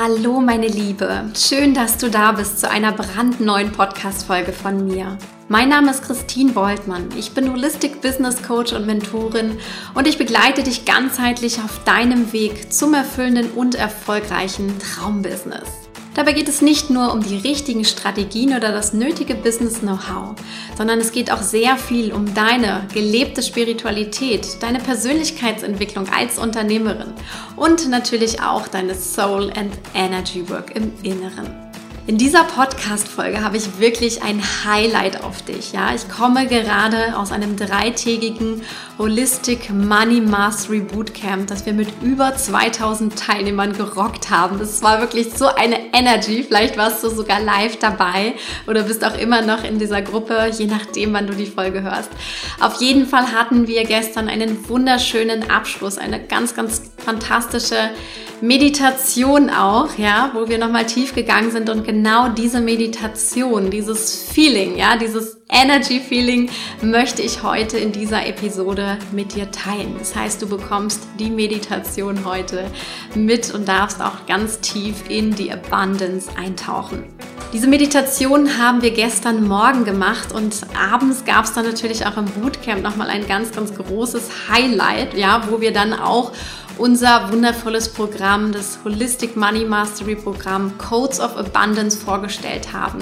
Hallo meine Liebe, schön, dass du da bist zu einer brandneuen Podcast-Folge von mir. Mein Name ist Christine Woltmann. Ich bin Holistic Business Coach und Mentorin und ich begleite dich ganzheitlich auf deinem Weg zum erfüllenden und erfolgreichen Traumbusiness. Dabei geht es nicht nur um die richtigen Strategien oder das nötige Business-Know-how, sondern es geht auch sehr viel um deine gelebte Spiritualität, deine Persönlichkeitsentwicklung als Unternehmerin und natürlich auch deine Soul and Energy Work im Inneren. In dieser Podcast-Folge habe ich wirklich ein Highlight auf dich. Ja, ich komme gerade aus einem dreitägigen Holistic Money Mastery Bootcamp, das wir mit über 2000 Teilnehmern gerockt haben. Es war wirklich so eine Energy. Vielleicht warst du sogar live dabei oder bist auch immer noch in dieser Gruppe, je nachdem, wann du die Folge hörst. Auf jeden Fall hatten wir gestern einen wunderschönen Abschluss, eine ganz, ganz fantastische Meditation auch, ja, wo wir nochmal tief gegangen sind und genau diese Meditation, dieses Feeling, ja, dieses Energy Feeling möchte ich heute in dieser Episode mit dir teilen. Das heißt, du bekommst die Meditation heute mit und darfst auch ganz tief in die Abundance eintauchen. Diese Meditation haben wir gestern Morgen gemacht und abends gab es dann natürlich auch im Bootcamp nochmal ein ganz, ganz großes Highlight, ja, wo wir dann auch unser wundervolles Programm, das Holistic Money Mastery Programm Codes of Abundance vorgestellt haben.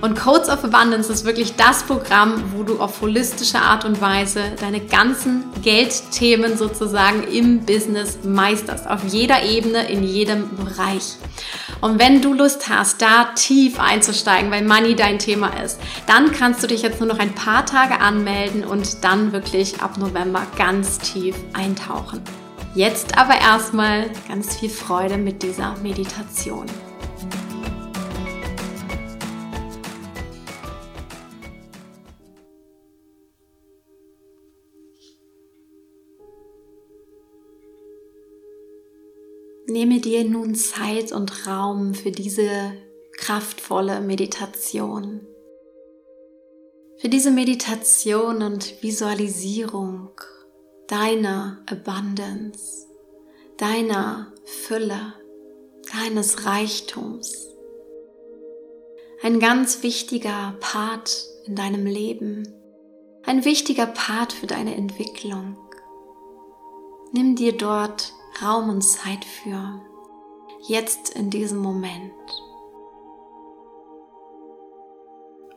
Und Codes of Abundance ist wirklich das Programm, wo du auf holistische Art und Weise deine ganzen Geldthemen sozusagen im Business meisterst. Auf jeder Ebene, in jedem Bereich. Und wenn du Lust hast, da tief einzusteigen, weil Money dein Thema ist, dann kannst du dich jetzt nur noch ein paar Tage anmelden und dann wirklich ab November ganz tief eintauchen. Jetzt aber erstmal ganz viel Freude mit dieser Meditation. Nehme dir nun Zeit und Raum für diese kraftvolle Meditation. Für diese Meditation und Visualisierung deiner Abundance, deiner Fülle, deines Reichtums. Ein ganz wichtiger Part in deinem Leben, ein wichtiger Part für deine Entwicklung. Nimm dir dort Raum und Zeit für, jetzt in diesem Moment.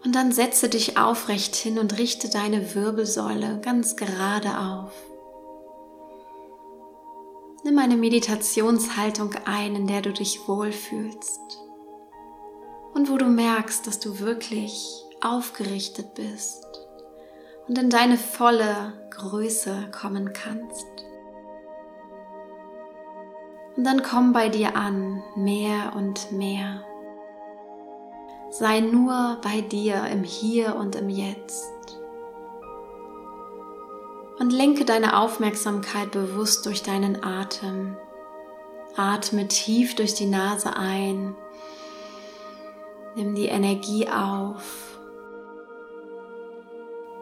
Und dann setze dich aufrecht hin und richte deine Wirbelsäule ganz gerade auf. Nimm eine Meditationshaltung ein, in der du dich wohlfühlst und wo du merkst, dass du wirklich aufgerichtet bist und in deine volle Größe kommen kannst. Und dann komm bei dir an, mehr und mehr. Sei nur bei dir im Hier und im Jetzt und lenke deine Aufmerksamkeit bewusst durch deinen Atem. Atme tief durch die Nase ein. Nimm die Energie auf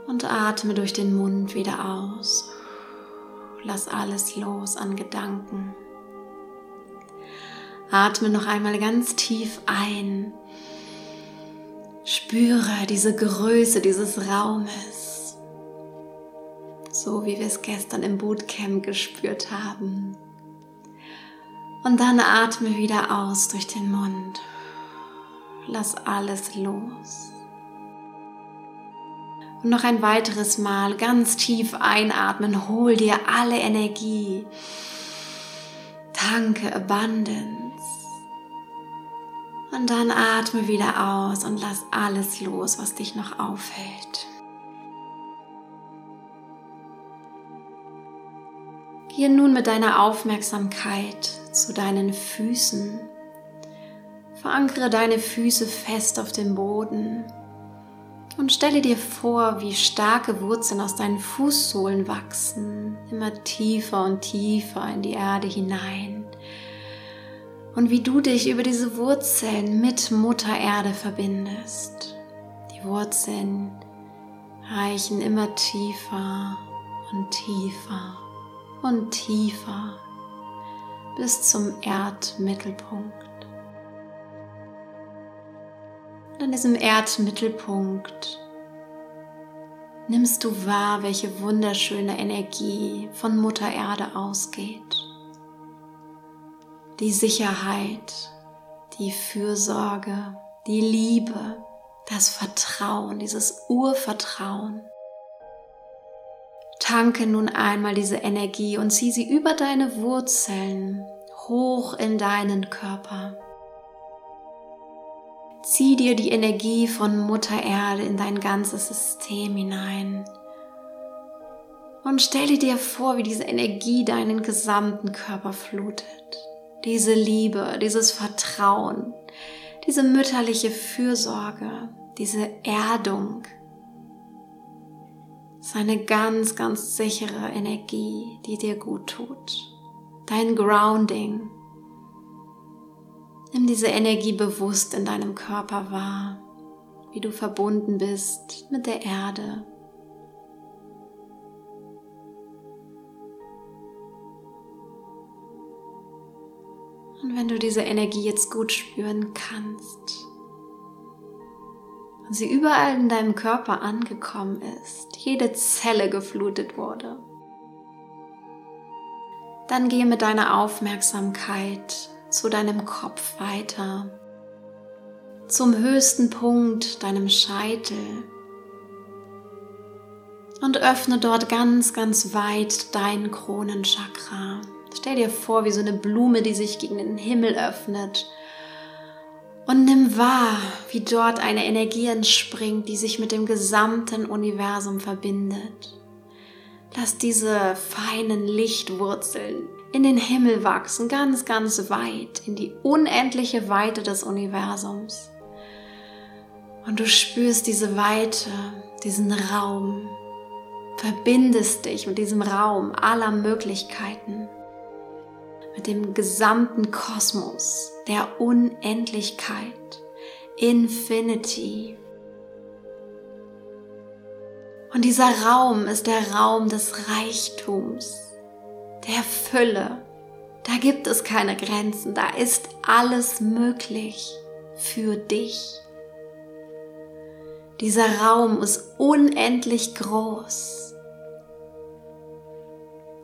und atme durch den Mund wieder aus. Lass alles los an Gedanken. Atme noch einmal ganz tief ein. Spüre diese Größe dieses Raumes so wie wir es gestern im Bootcamp gespürt haben. Und dann atme wieder aus durch den Mund. Lass alles los. Und noch ein weiteres Mal ganz tief einatmen. Hol dir alle Energie. Danke, Abundance. Und dann atme wieder aus und lass alles los, was dich noch aufhält. Gehe nun mit deiner Aufmerksamkeit zu deinen Füßen. Verankere deine Füße fest auf dem Boden und stelle dir vor, wie starke Wurzeln aus deinen Fußsohlen wachsen, immer tiefer und tiefer in die Erde hinein. Und wie du dich über diese Wurzeln mit Mutter Erde verbindest. Die Wurzeln reichen immer tiefer und tiefer und tiefer bis zum Erdmittelpunkt. Und an diesem Erdmittelpunkt nimmst du wahr, welche wunderschöne Energie von Mutter Erde ausgeht. Die Sicherheit, die Fürsorge, die Liebe, das Vertrauen, dieses Urvertrauen. Tanke nun einmal diese Energie und zieh sie über deine Wurzeln hoch in deinen Körper. Zieh dir die Energie von Mutter Erde in dein ganzes System hinein. Und stelle dir vor, wie diese Energie deinen gesamten Körper flutet. Diese Liebe, dieses Vertrauen, diese mütterliche Fürsorge, diese Erdung. Das ist eine ganz, ganz sichere Energie, die dir gut tut. Dein Grounding. Nimm diese Energie bewusst in deinem Körper wahr, wie du verbunden bist mit der Erde. Und wenn du diese Energie jetzt gut spüren kannst, und sie überall in deinem Körper angekommen ist, jede Zelle geflutet wurde, dann gehe mit deiner Aufmerksamkeit zu deinem Kopf weiter, zum höchsten Punkt, deinem Scheitel und öffne dort ganz, ganz weit dein Kronenchakra. Stell dir vor, wie so eine Blume, die sich gegen den Himmel öffnet und nimm wahr, wie dort eine Energie entspringt, die sich mit dem gesamten Universum verbindet. Lass diese feinen Lichtwurzeln in den Himmel wachsen, ganz, ganz weit, in die unendliche Weite des Universums. Und du spürst diese Weite, diesen Raum, verbindest dich mit diesem Raum aller Möglichkeiten mit dem gesamten Kosmos, der Unendlichkeit, Infinity. Und dieser Raum ist der Raum des Reichtums, der Fülle. Da gibt es keine Grenzen, da ist alles möglich für dich. Dieser Raum ist unendlich groß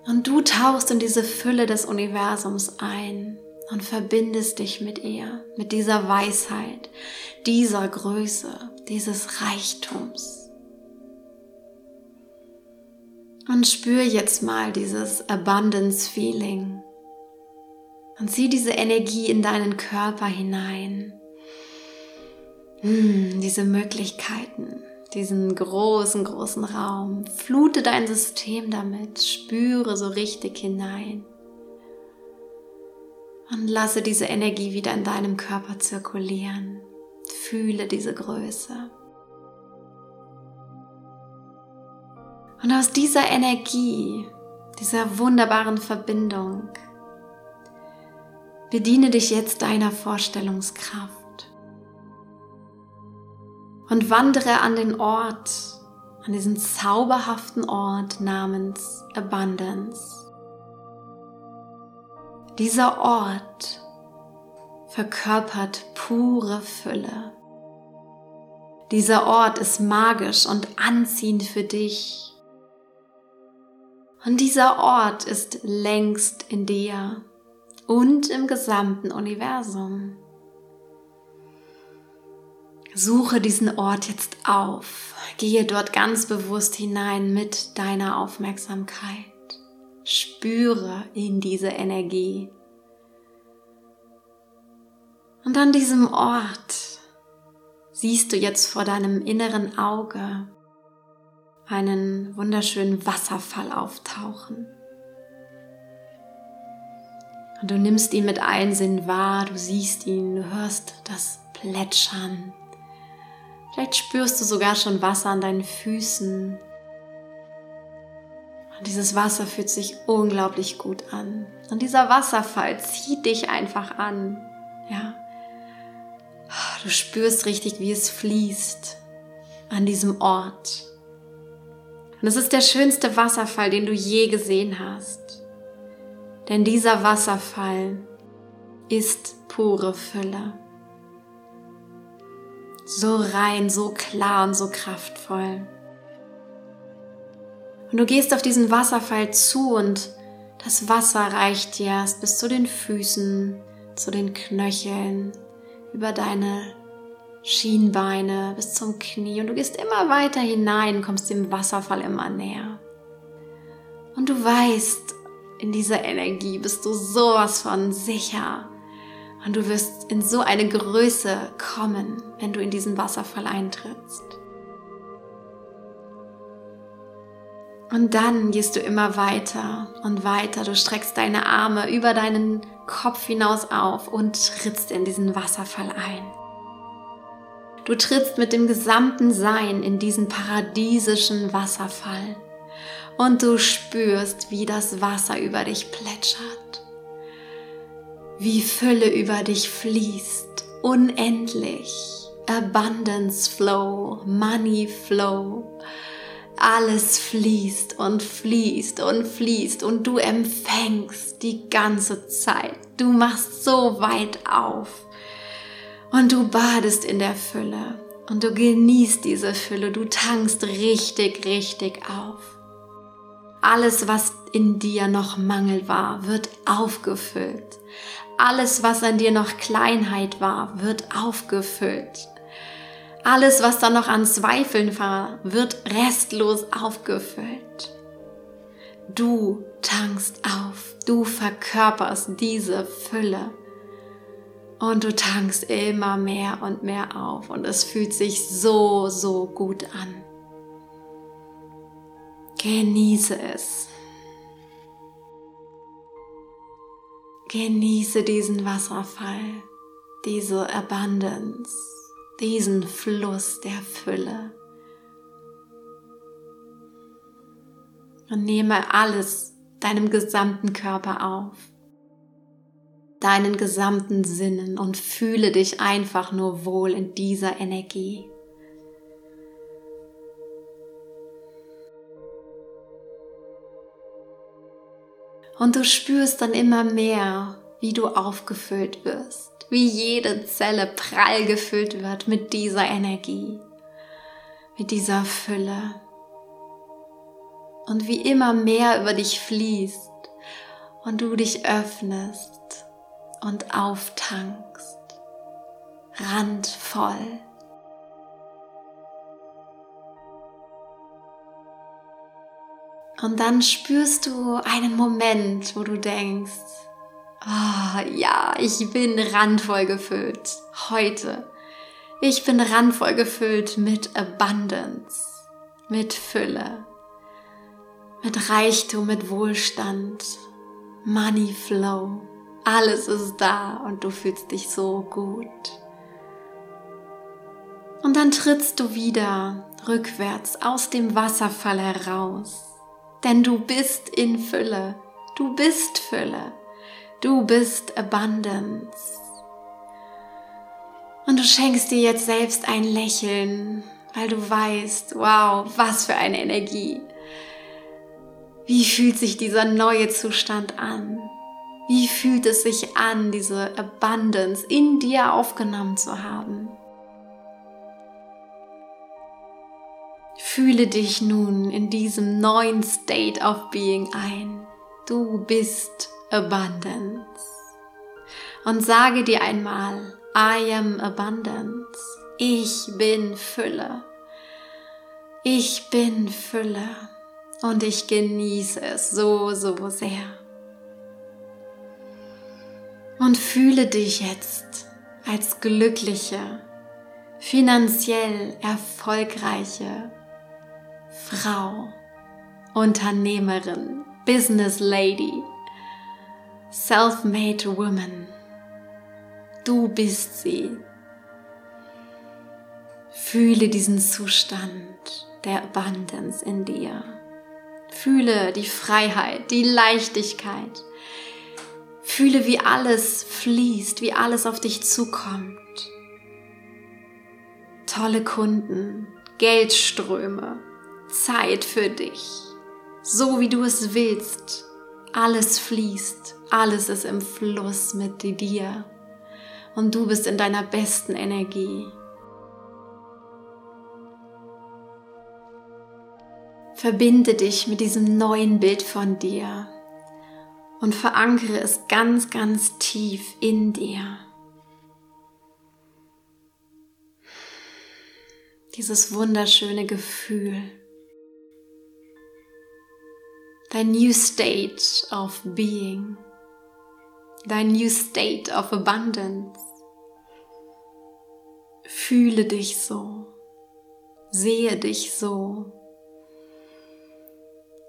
und du tauchst in diese Fülle des Universums ein und verbindest dich mit ihr, mit dieser Weisheit, dieser Größe, dieses Reichtums. Und spür jetzt mal dieses Abundance Feeling und zieh diese Energie in deinen Körper hinein. Hm, diese Möglichkeiten, diesen großen, großen Raum. Flute dein System damit, spüre so richtig hinein. Und lasse diese Energie wieder in deinem Körper zirkulieren. Fühle diese Größe. Und aus dieser Energie, dieser wunderbaren Verbindung, bediene dich jetzt deiner Vorstellungskraft und wandere an den Ort, an diesen zauberhaften Ort namens Abundance. Dieser Ort verkörpert pure Fülle. Dieser Ort ist magisch und anziehend für dich. Und dieser Ort ist längst in dir und im gesamten Universum. Suche diesen Ort jetzt auf. Gehe dort ganz bewusst hinein mit deiner Aufmerksamkeit. Spüre in diese Energie. Und an diesem Ort siehst du jetzt vor deinem inneren Auge einen wunderschönen Wasserfall auftauchen. Und du nimmst ihn mit allen Sinnen wahr, du siehst ihn, du hörst das Plätschern, Vielleicht spürst du sogar schon Wasser an deinen Füßen. Und dieses Wasser fühlt sich unglaublich gut an. Und dieser Wasserfall zieht dich einfach an. Ja. Du spürst richtig, wie es fließt an diesem Ort. Und es ist der schönste Wasserfall, den du je gesehen hast. Denn dieser Wasserfall ist pure Fülle. So rein, so klar und so kraftvoll. Und du gehst auf diesen Wasserfall zu und das Wasser reicht dir erst bis zu den Füßen, zu den Knöcheln, über deine Schienbeine bis zum Knie und du gehst immer weiter hinein, kommst dem Wasserfall immer näher. Und du weißt, in dieser Energie bist du sowas von sicher. Und du wirst in so eine Größe kommen, wenn du in diesen Wasserfall eintrittst. Und dann gehst du immer weiter und weiter. Du streckst deine Arme über deinen Kopf hinaus auf und trittst in diesen Wasserfall ein. Du trittst mit dem gesamten Sein in diesen paradiesischen Wasserfall und du spürst, wie das Wasser über dich plätschert, wie Fülle über dich fließt, unendlich, Abundance Flow, Money Flow, alles fließt und fließt und fließt und du empfängst die ganze Zeit. Du machst so weit auf und du badest in der Fülle und du genießt diese Fülle. Du tankst richtig, richtig auf. Alles, was in dir noch Mangel war, wird aufgefüllt. Alles, was an dir noch Kleinheit war, wird aufgefüllt. Alles, was da noch an Zweifeln war, wird restlos aufgefüllt. Du tankst auf, du verkörperst diese Fülle und du tankst immer mehr und mehr auf und es fühlt sich so, so gut an. Genieße es. Genieße diesen Wasserfall, diese Abundance diesen Fluss der Fülle. Und nehme alles deinem gesamten Körper auf, deinen gesamten Sinnen und fühle dich einfach nur wohl in dieser Energie. Und du spürst dann immer mehr, wie du aufgefüllt wirst wie jede Zelle prall gefüllt wird mit dieser Energie, mit dieser Fülle. Und wie immer mehr über dich fließt und du dich öffnest und auftankst, randvoll. Und dann spürst du einen Moment, wo du denkst, Ah, ja, ich bin randvoll gefüllt. Heute. Ich bin randvoll gefüllt mit Abundance, mit Fülle, mit Reichtum, mit Wohlstand, Money Flow. Alles ist da und du fühlst dich so gut. Und dann trittst du wieder rückwärts aus dem Wasserfall heraus. Denn du bist in Fülle. Du bist Fülle. Du bist Abundance. Und du schenkst dir jetzt selbst ein Lächeln, weil du weißt, wow, was für eine Energie. Wie fühlt sich dieser neue Zustand an? Wie fühlt es sich an, diese Abundance in dir aufgenommen zu haben? Fühle dich nun in diesem neuen State of Being ein. Du bist Abundance. Und sage dir einmal, I am Abundance. Ich bin Fülle. Ich bin Fülle. Und ich genieße es so, so sehr. Und fühle dich jetzt als glückliche, finanziell erfolgreiche Frau, Unternehmerin, Business Lady Self-made Woman. Du bist sie. Fühle diesen Zustand der Abundance in dir. Fühle die Freiheit, die Leichtigkeit. Fühle, wie alles fließt, wie alles auf dich zukommt. Tolle Kunden, Geldströme, Zeit für dich, so wie du es willst. Alles fließt, alles ist im Fluss mit dir und du bist in deiner besten Energie. Verbinde dich mit diesem neuen Bild von dir und verankere es ganz, ganz tief in dir. Dieses wunderschöne Gefühl. Dein New State of Being. Dein New State of Abundance. Fühle dich so. Sehe dich so.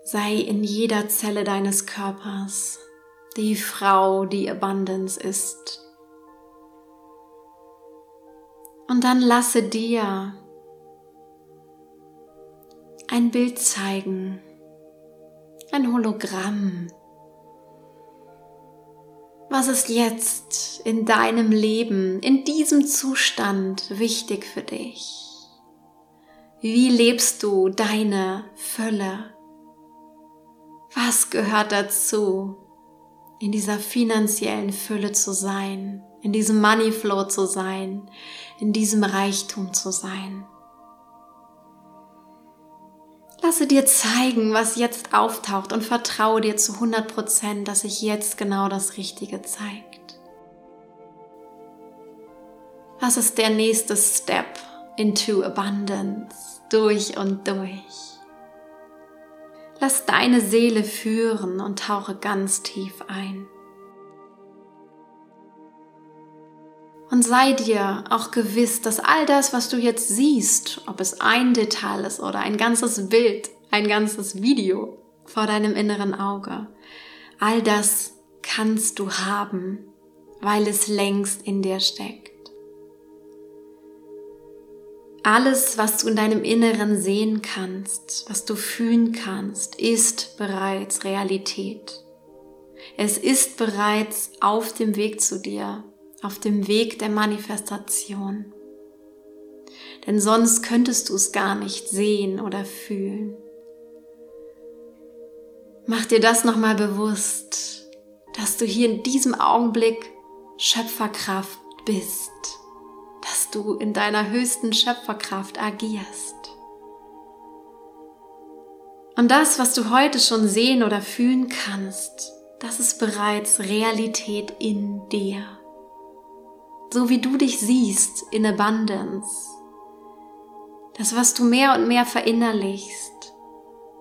Sei in jeder Zelle deines Körpers die Frau, die Abundance ist. Und dann lasse dir ein Bild zeigen, ein Hologramm. Was ist jetzt in deinem Leben, in diesem Zustand wichtig für dich? Wie lebst du deine Fülle? Was gehört dazu, in dieser finanziellen Fülle zu sein, in diesem Money Flow zu sein, in diesem Reichtum zu sein? Lasse dir zeigen, was jetzt auftaucht und vertraue dir zu 100 Prozent, dass sich jetzt genau das Richtige zeigt. Was ist der nächste Step into Abundance durch und durch? Lass deine Seele führen und tauche ganz tief ein. Und sei dir auch gewiss, dass all das, was du jetzt siehst, ob es ein Detail ist oder ein ganzes Bild, ein ganzes Video vor deinem inneren Auge, all das kannst du haben, weil es längst in dir steckt. Alles, was du in deinem Inneren sehen kannst, was du fühlen kannst, ist bereits Realität. Es ist bereits auf dem Weg zu dir, auf dem Weg der Manifestation. Denn sonst könntest du es gar nicht sehen oder fühlen. Mach dir das nochmal bewusst, dass du hier in diesem Augenblick Schöpferkraft bist dass du in deiner höchsten Schöpferkraft agierst. Und das, was du heute schon sehen oder fühlen kannst, das ist bereits Realität in dir. So wie du dich siehst in Abundance. Das, was du mehr und mehr verinnerlichst,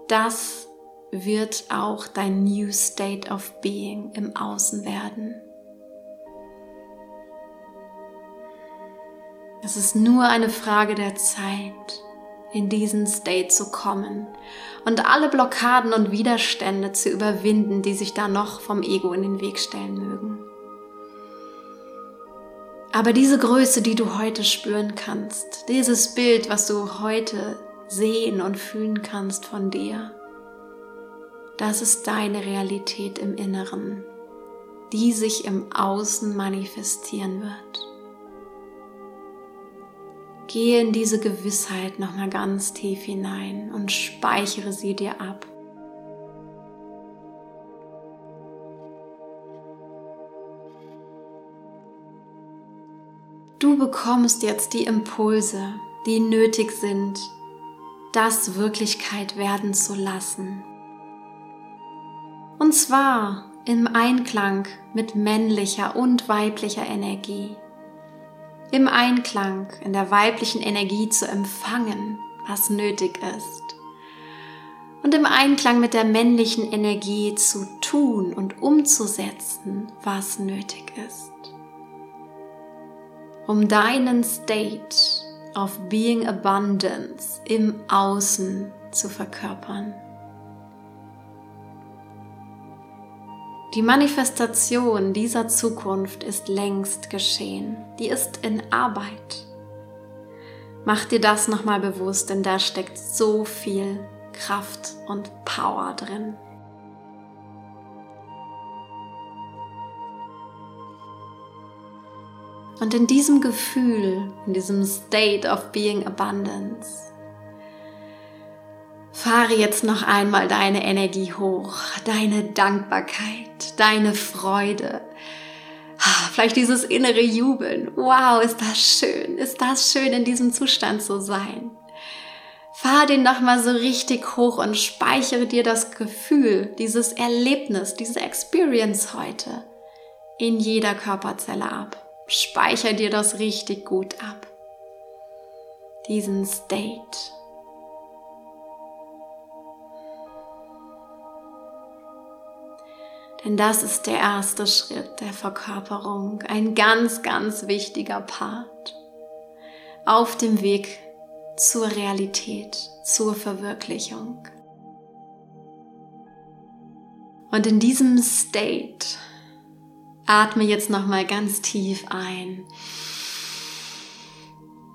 das wird auch dein New State of Being im Außen werden. Es ist nur eine Frage der Zeit, in diesen State zu kommen und alle Blockaden und Widerstände zu überwinden, die sich da noch vom Ego in den Weg stellen mögen. Aber diese Größe, die du heute spüren kannst, dieses Bild, was du heute sehen und fühlen kannst von dir, das ist deine Realität im Inneren, die sich im Außen manifestieren wird. Gehe in diese Gewissheit nochmal ganz tief hinein und speichere sie dir ab. Du bekommst jetzt die Impulse, die nötig sind, das Wirklichkeit werden zu lassen. Und zwar im Einklang mit männlicher und weiblicher Energie im Einklang in der weiblichen Energie zu empfangen, was nötig ist. Und im Einklang mit der männlichen Energie zu tun und umzusetzen, was nötig ist. Um deinen State of Being Abundance im Außen zu verkörpern. Die Manifestation dieser Zukunft ist längst geschehen. Die ist in Arbeit. Mach dir das nochmal bewusst, denn da steckt so viel Kraft und Power drin. Und in diesem Gefühl, in diesem State of Being Abundance, Fahre jetzt noch einmal deine Energie hoch, deine Dankbarkeit, deine Freude. Ah, vielleicht dieses innere Jubeln. Wow, ist das schön, ist das schön, in diesem Zustand zu sein. Fahr den nochmal so richtig hoch und speichere dir das Gefühl, dieses Erlebnis, diese Experience heute in jeder Körperzelle ab. Speicher dir das richtig gut ab. Diesen State. Denn das ist der erste Schritt der Verkörperung, ein ganz, ganz wichtiger Part auf dem Weg zur Realität, zur Verwirklichung. Und in diesem State atme jetzt noch mal ganz tief ein.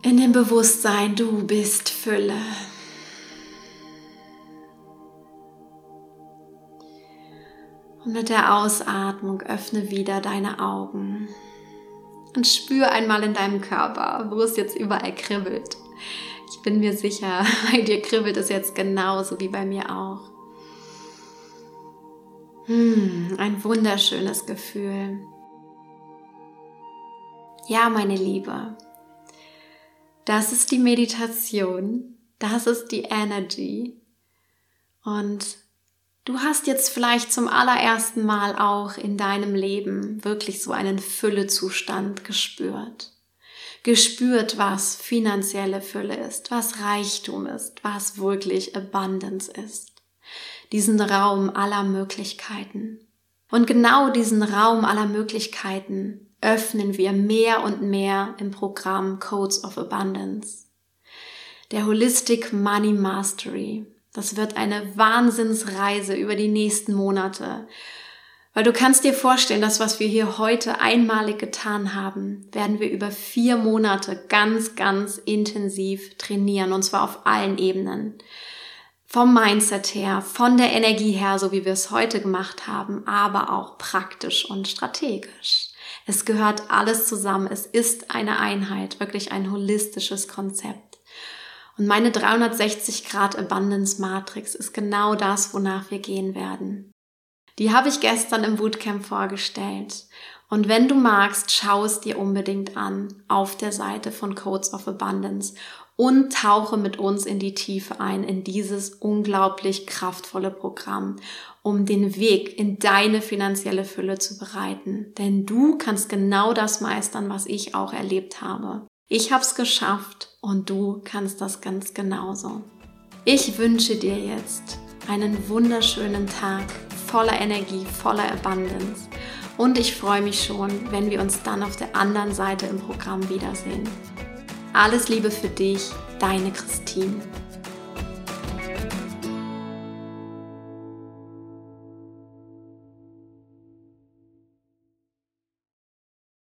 In dem Bewusstsein, du bist Fülle. Und mit der Ausatmung öffne wieder deine Augen und spür einmal in deinem Körper, wo es jetzt überall kribbelt. Ich bin mir sicher, bei dir kribbelt es jetzt genauso wie bei mir auch. Hm, ein wunderschönes Gefühl. Ja, meine Liebe, das ist die Meditation, das ist die Energy. Und du hast jetzt vielleicht zum allerersten Mal auch in deinem Leben wirklich so einen Füllezustand gespürt gespürt, was finanzielle Fülle ist, was Reichtum ist, was wirklich Abundance ist. Diesen Raum aller Möglichkeiten. Und genau diesen Raum aller Möglichkeiten öffnen wir mehr und mehr im Programm Codes of Abundance. Der Holistic Money Mastery. Das wird eine Wahnsinnsreise über die nächsten Monate weil du kannst dir vorstellen, das, was wir hier heute einmalig getan haben, werden wir über vier Monate ganz, ganz intensiv trainieren und zwar auf allen Ebenen. Vom Mindset her, von der Energie her, so wie wir es heute gemacht haben, aber auch praktisch und strategisch. Es gehört alles zusammen. Es ist eine Einheit, wirklich ein holistisches Konzept. Und meine 360 Grad Abundance Matrix ist genau das, wonach wir gehen werden. Die habe ich gestern im Bootcamp vorgestellt. Und wenn du magst, schau es dir unbedingt an auf der Seite von Codes of Abundance und tauche mit uns in die Tiefe ein, in dieses unglaublich kraftvolle Programm, um den Weg in deine finanzielle Fülle zu bereiten. Denn du kannst genau das meistern, was ich auch erlebt habe. Ich habe es geschafft und du kannst das ganz genauso. Ich wünsche dir jetzt einen wunderschönen Tag voller Energie, voller Abundance. Und ich freue mich schon, wenn wir uns dann auf der anderen Seite im Programm wiedersehen. Alles Liebe für dich, deine Christine.